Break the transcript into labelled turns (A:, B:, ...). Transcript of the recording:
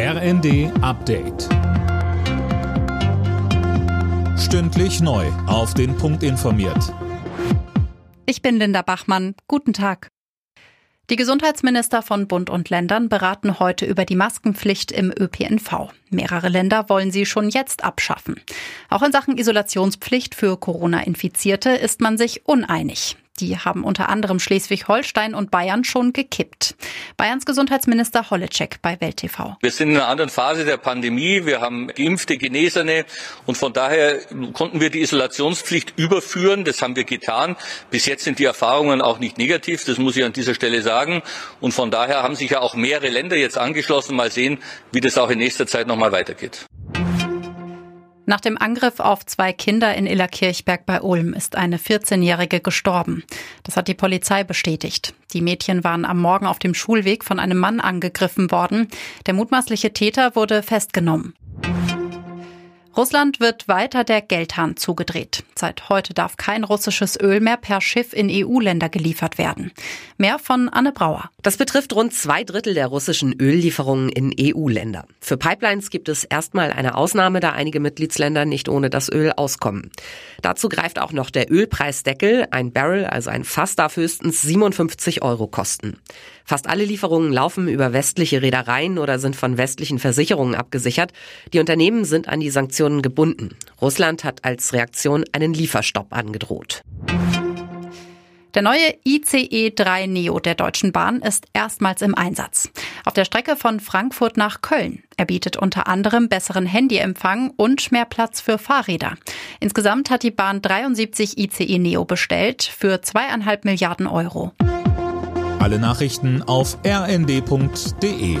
A: RND Update. Stündlich neu. Auf den Punkt informiert.
B: Ich bin Linda Bachmann. Guten Tag. Die Gesundheitsminister von Bund und Ländern beraten heute über die Maskenpflicht im ÖPNV. Mehrere Länder wollen sie schon jetzt abschaffen. Auch in Sachen Isolationspflicht für Corona-Infizierte ist man sich uneinig. Die haben unter anderem Schleswig-Holstein und Bayern schon gekippt. Bayerns Gesundheitsminister Holleczek bei Welt TV.
C: Wir sind in einer anderen Phase der Pandemie. Wir haben geimpfte, Genesene und von daher konnten wir die Isolationspflicht überführen. Das haben wir getan. Bis jetzt sind die Erfahrungen auch nicht negativ. Das muss ich an dieser Stelle sagen. Und von daher haben sich ja auch mehrere Länder jetzt angeschlossen. Mal sehen, wie das auch in nächster Zeit nochmal weitergeht.
B: Nach dem Angriff auf zwei Kinder in Illerkirchberg bei Ulm ist eine 14-Jährige gestorben. Das hat die Polizei bestätigt. Die Mädchen waren am Morgen auf dem Schulweg von einem Mann angegriffen worden. Der mutmaßliche Täter wurde festgenommen. Russland wird weiter der Geldhahn zugedreht. Seit heute darf kein russisches Öl mehr per Schiff in EU-Länder geliefert werden. Mehr von Anne Brauer.
D: Das betrifft rund zwei Drittel der russischen Öllieferungen in EU-Länder. Für Pipelines gibt es erstmal eine Ausnahme, da einige Mitgliedsländer nicht ohne das Öl auskommen. Dazu greift auch noch der Ölpreisdeckel. Ein Barrel, also ein Fass, darf höchstens 57 Euro kosten. Fast alle Lieferungen laufen über westliche Reedereien oder sind von westlichen Versicherungen abgesichert. Die Unternehmen sind an die Sanktionen gebunden. Russland hat als Reaktion einen Lieferstopp angedroht.
B: Der neue ICE 3 Neo der Deutschen Bahn ist erstmals im Einsatz. Auf der Strecke von Frankfurt nach Köln. Er bietet unter anderem besseren Handyempfang und mehr Platz für Fahrräder. Insgesamt hat die Bahn 73 ICE Neo bestellt für zweieinhalb Milliarden Euro.
A: Alle Nachrichten auf rnd.de